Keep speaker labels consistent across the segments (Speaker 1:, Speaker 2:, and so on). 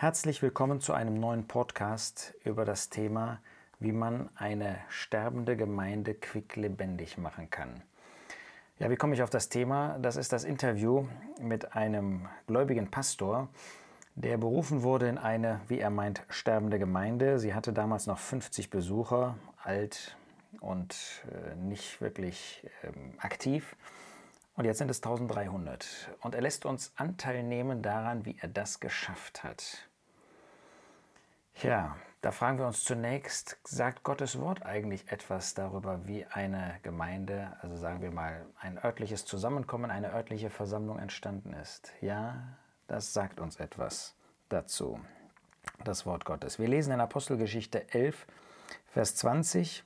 Speaker 1: Herzlich willkommen zu einem neuen Podcast über das Thema, wie man eine sterbende Gemeinde quicklebendig machen kann. Ja, wie komme ich auf das Thema? Das ist das Interview mit einem gläubigen Pastor, der berufen wurde in eine, wie er meint, sterbende Gemeinde. Sie hatte damals noch 50 Besucher, alt und äh, nicht wirklich ähm, aktiv. Und jetzt sind es 1300. Und er lässt uns Anteil nehmen daran, wie er das geschafft hat. Ja, da fragen wir uns zunächst, sagt Gottes Wort eigentlich etwas darüber, wie eine Gemeinde, also sagen wir mal ein örtliches Zusammenkommen, eine örtliche Versammlung entstanden ist? Ja, das sagt uns etwas dazu, das Wort Gottes. Wir lesen in Apostelgeschichte 11, Vers 20,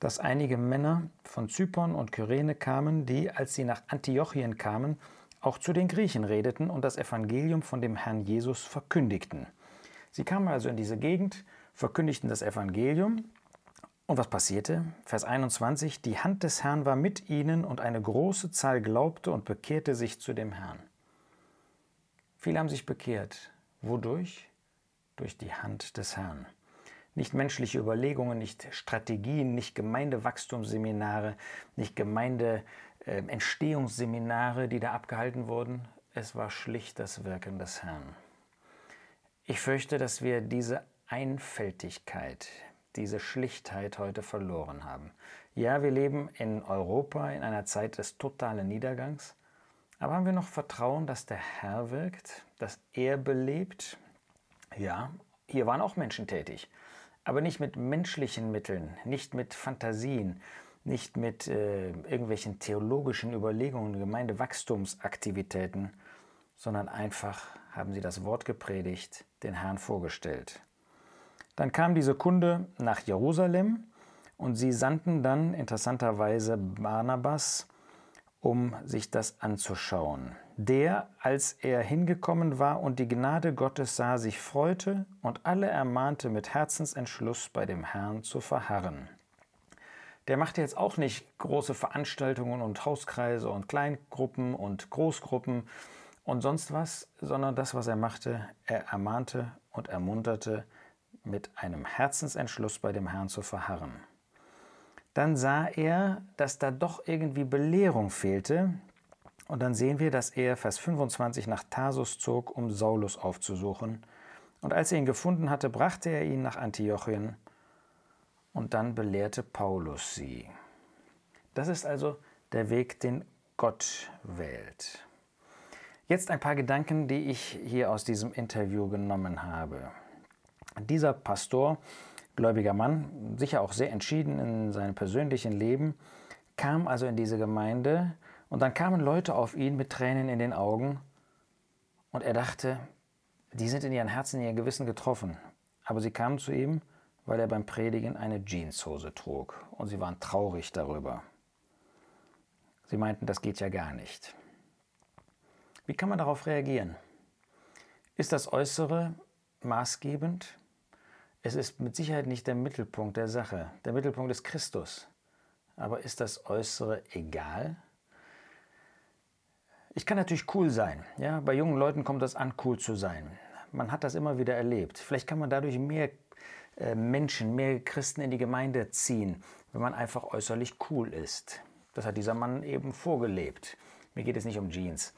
Speaker 1: dass einige Männer von Zypern und Kyrene kamen, die, als sie nach Antiochien kamen, auch zu den Griechen redeten und das Evangelium von dem Herrn Jesus verkündigten. Sie kamen also in diese Gegend, verkündigten das Evangelium. Und was passierte? Vers 21, die Hand des Herrn war mit ihnen und eine große Zahl glaubte und bekehrte sich zu dem Herrn. Viele haben sich bekehrt. Wodurch? Durch die Hand des Herrn. Nicht menschliche Überlegungen, nicht Strategien, nicht Gemeindewachstumsseminare, nicht Gemeindeentstehungsseminare, die da abgehalten wurden. Es war schlicht das Wirken des Herrn. Ich fürchte, dass wir diese Einfältigkeit, diese Schlichtheit heute verloren haben. Ja, wir leben in Europa in einer Zeit des totalen Niedergangs, aber haben wir noch Vertrauen, dass der Herr wirkt, dass er belebt? Ja, hier waren auch Menschen tätig, aber nicht mit menschlichen Mitteln, nicht mit Fantasien, nicht mit äh, irgendwelchen theologischen Überlegungen, Gemeindewachstumsaktivitäten, sondern einfach haben sie das Wort gepredigt, den Herrn vorgestellt. Dann kam diese Kunde nach Jerusalem und sie sandten dann interessanterweise Barnabas, um sich das anzuschauen. Der, als er hingekommen war und die Gnade Gottes sah, sich freute und alle ermahnte mit Herzensentschluss bei dem Herrn zu verharren. Der machte jetzt auch nicht große Veranstaltungen und Hauskreise und Kleingruppen und Großgruppen, und sonst was, sondern das, was er machte, er ermahnte und ermunterte, mit einem Herzensentschluss bei dem Herrn zu verharren. Dann sah er, dass da doch irgendwie Belehrung fehlte, und dann sehen wir, dass er Vers 25 nach Tarsus zog, um Saulus aufzusuchen. Und als er ihn gefunden hatte, brachte er ihn nach Antiochien und dann belehrte Paulus sie. Das ist also der Weg, den Gott wählt. Jetzt ein paar Gedanken, die ich hier aus diesem Interview genommen habe. Dieser Pastor, gläubiger Mann, sicher auch sehr entschieden in seinem persönlichen Leben, kam also in diese Gemeinde und dann kamen Leute auf ihn mit Tränen in den Augen und er dachte, die sind in ihren Herzen, in ihr Gewissen getroffen. Aber sie kamen zu ihm, weil er beim Predigen eine Jeanshose trug und sie waren traurig darüber. Sie meinten, das geht ja gar nicht. Wie kann man darauf reagieren? Ist das Äußere maßgebend? Es ist mit Sicherheit nicht der Mittelpunkt der Sache. Der Mittelpunkt ist Christus. Aber ist das Äußere egal? Ich kann natürlich cool sein. Ja? Bei jungen Leuten kommt das an, cool zu sein. Man hat das immer wieder erlebt. Vielleicht kann man dadurch mehr äh, Menschen, mehr Christen in die Gemeinde ziehen, wenn man einfach äußerlich cool ist. Das hat dieser Mann eben vorgelebt. Mir geht es nicht um Jeans.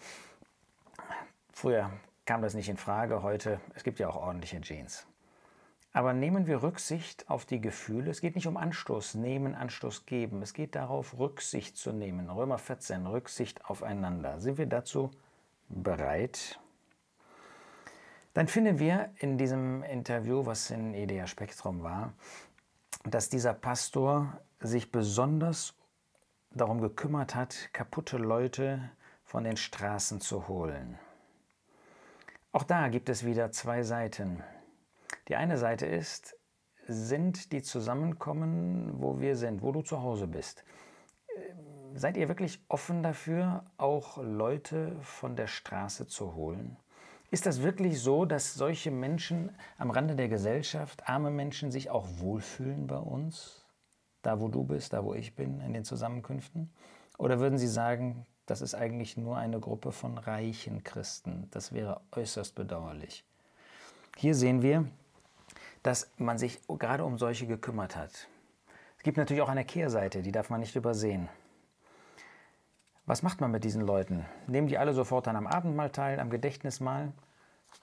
Speaker 1: Früher kam das nicht in Frage, heute, es gibt ja auch ordentliche Jeans. Aber nehmen wir Rücksicht auf die Gefühle. Es geht nicht um Anstoß nehmen, Anstoß geben. Es geht darauf, Rücksicht zu nehmen. Römer 14, Rücksicht aufeinander. Sind wir dazu bereit? Dann finden wir in diesem Interview, was in Idea Spektrum war, dass dieser Pastor sich besonders darum gekümmert hat, kaputte Leute von den Straßen zu holen. Auch da gibt es wieder zwei Seiten. Die eine Seite ist, sind die zusammenkommen, wo wir sind, wo du zu Hause bist. Seid ihr wirklich offen dafür, auch Leute von der Straße zu holen? Ist das wirklich so, dass solche Menschen am Rande der Gesellschaft, arme Menschen, sich auch wohlfühlen bei uns? Da, wo du bist, da, wo ich bin, in den Zusammenkünften? Oder würden sie sagen, das ist eigentlich nur eine Gruppe von reichen Christen. Das wäre äußerst bedauerlich. Hier sehen wir, dass man sich gerade um solche gekümmert hat. Es gibt natürlich auch eine Kehrseite, die darf man nicht übersehen. Was macht man mit diesen Leuten? Nehmen die alle sofort dann am Abendmahl teil, am Gedächtnismahl?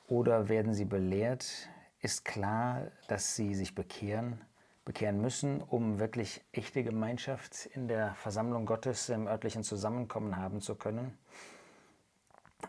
Speaker 1: Oder werden sie belehrt? Ist klar, dass sie sich bekehren, bekehren müssen, um wirklich echte Gemeinschaft in der Versammlung Gottes im örtlichen Zusammenkommen haben zu können?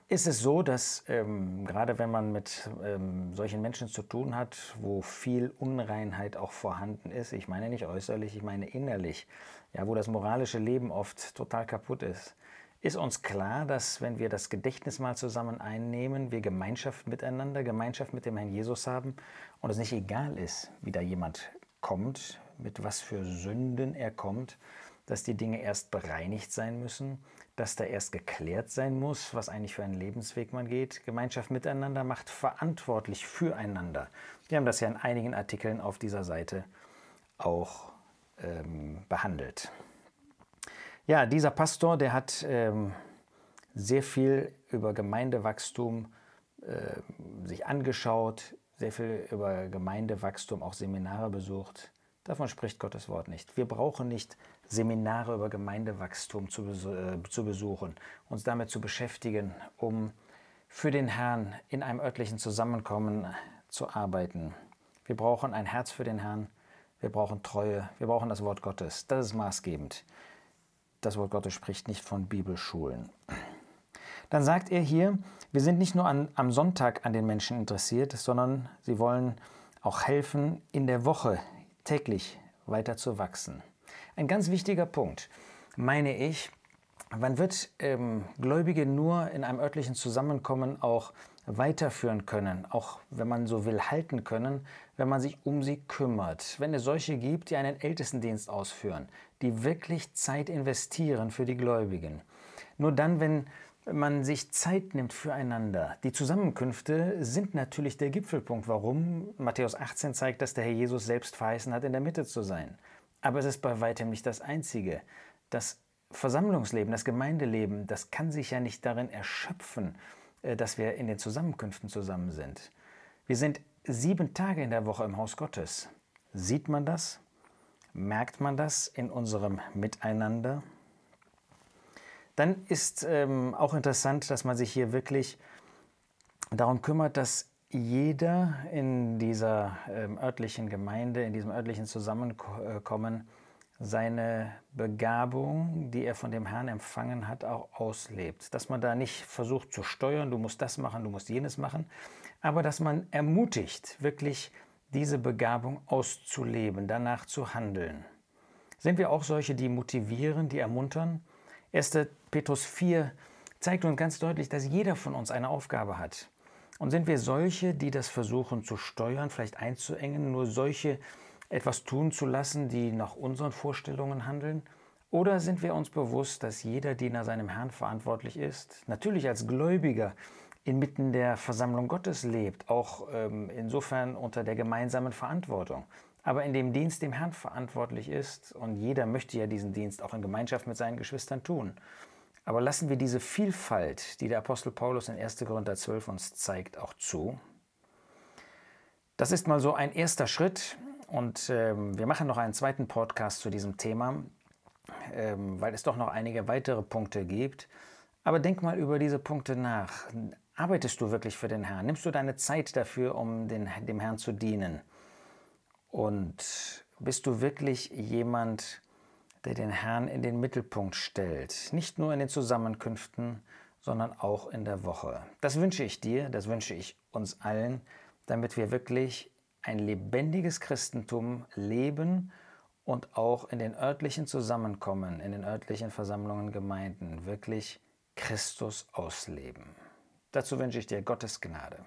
Speaker 1: ist es so, dass ähm, gerade wenn man mit ähm, solchen Menschen zu tun hat, wo viel Unreinheit auch vorhanden ist, ich meine nicht äußerlich, ich meine innerlich, ja, wo das moralische Leben oft total kaputt ist, ist uns klar, dass wenn wir das Gedächtnis mal zusammen einnehmen, wir Gemeinschaft miteinander, Gemeinschaft mit dem Herrn Jesus haben und es nicht egal ist, wie da jemand kommt, mit was für Sünden er kommt, dass die Dinge erst bereinigt sein müssen, dass da erst geklärt sein muss, was eigentlich für einen Lebensweg man geht. Gemeinschaft miteinander macht verantwortlich füreinander. Wir haben das ja in einigen Artikeln auf dieser Seite auch ähm, behandelt. Ja, dieser Pastor, der hat ähm, sehr viel über Gemeindewachstum äh, sich angeschaut, sehr viel über Gemeindewachstum, auch Seminare besucht. Davon spricht Gottes Wort nicht. Wir brauchen nicht Seminare über Gemeindewachstum zu, äh, zu besuchen, uns damit zu beschäftigen, um für den Herrn in einem örtlichen Zusammenkommen zu arbeiten. Wir brauchen ein Herz für den Herrn, wir brauchen Treue, wir brauchen das Wort Gottes. Das ist maßgebend. Das Wort Gottes spricht nicht von Bibelschulen. Dann sagt er hier, wir sind nicht nur an, am Sonntag an den Menschen interessiert, sondern sie wollen auch helfen, in der Woche täglich weiter zu wachsen. Ein ganz wichtiger Punkt, meine ich, man wird ähm, Gläubige nur in einem örtlichen Zusammenkommen auch weiterführen können, auch wenn man so will, halten können, wenn man sich um sie kümmert. Wenn es solche gibt, die einen Ältestendienst ausführen, die wirklich Zeit investieren für die Gläubigen. Nur dann, wenn man sich Zeit nimmt füreinander. Die Zusammenkünfte sind natürlich der Gipfelpunkt, warum Matthäus 18 zeigt, dass der Herr Jesus selbst verheißen hat, in der Mitte zu sein. Aber es ist bei weitem nicht das Einzige. Das Versammlungsleben, das Gemeindeleben, das kann sich ja nicht darin erschöpfen, äh, dass wir in den Zusammenkünften zusammen sind. Wir sind sieben Tage in der Woche im Haus Gottes. Sieht man das? Merkt man das in unserem Miteinander? Dann ist ähm, auch interessant, dass man sich hier wirklich darum kümmert, dass jeder in dieser ähm, örtlichen Gemeinde, in diesem örtlichen Zusammenkommen seine Begabung, die er von dem Herrn empfangen hat, auch auslebt. Dass man da nicht versucht zu steuern, du musst das machen, du musst jenes machen, aber dass man ermutigt, wirklich diese Begabung auszuleben, danach zu handeln. Sind wir auch solche, die motivieren, die ermuntern? 1. Petrus 4 zeigt uns ganz deutlich, dass jeder von uns eine Aufgabe hat. Und sind wir solche, die das versuchen zu steuern, vielleicht einzuengen, nur solche etwas tun zu lassen, die nach unseren Vorstellungen handeln? Oder sind wir uns bewusst, dass jeder Diener seinem Herrn verantwortlich ist, natürlich als Gläubiger inmitten der Versammlung Gottes lebt, auch ähm, insofern unter der gemeinsamen Verantwortung aber in dem Dienst dem Herrn verantwortlich ist. Und jeder möchte ja diesen Dienst auch in Gemeinschaft mit seinen Geschwistern tun. Aber lassen wir diese Vielfalt, die der Apostel Paulus in 1. Korinther 12 uns zeigt, auch zu. Das ist mal so ein erster Schritt. Und ähm, wir machen noch einen zweiten Podcast zu diesem Thema, ähm, weil es doch noch einige weitere Punkte gibt. Aber denk mal über diese Punkte nach. Arbeitest du wirklich für den Herrn? Nimmst du deine Zeit dafür, um den, dem Herrn zu dienen? Und bist du wirklich jemand, der den Herrn in den Mittelpunkt stellt? Nicht nur in den Zusammenkünften, sondern auch in der Woche. Das wünsche ich dir, das wünsche ich uns allen, damit wir wirklich ein lebendiges Christentum leben und auch in den örtlichen Zusammenkommen, in den örtlichen Versammlungen, Gemeinden wirklich Christus ausleben. Dazu wünsche ich dir Gottes Gnade.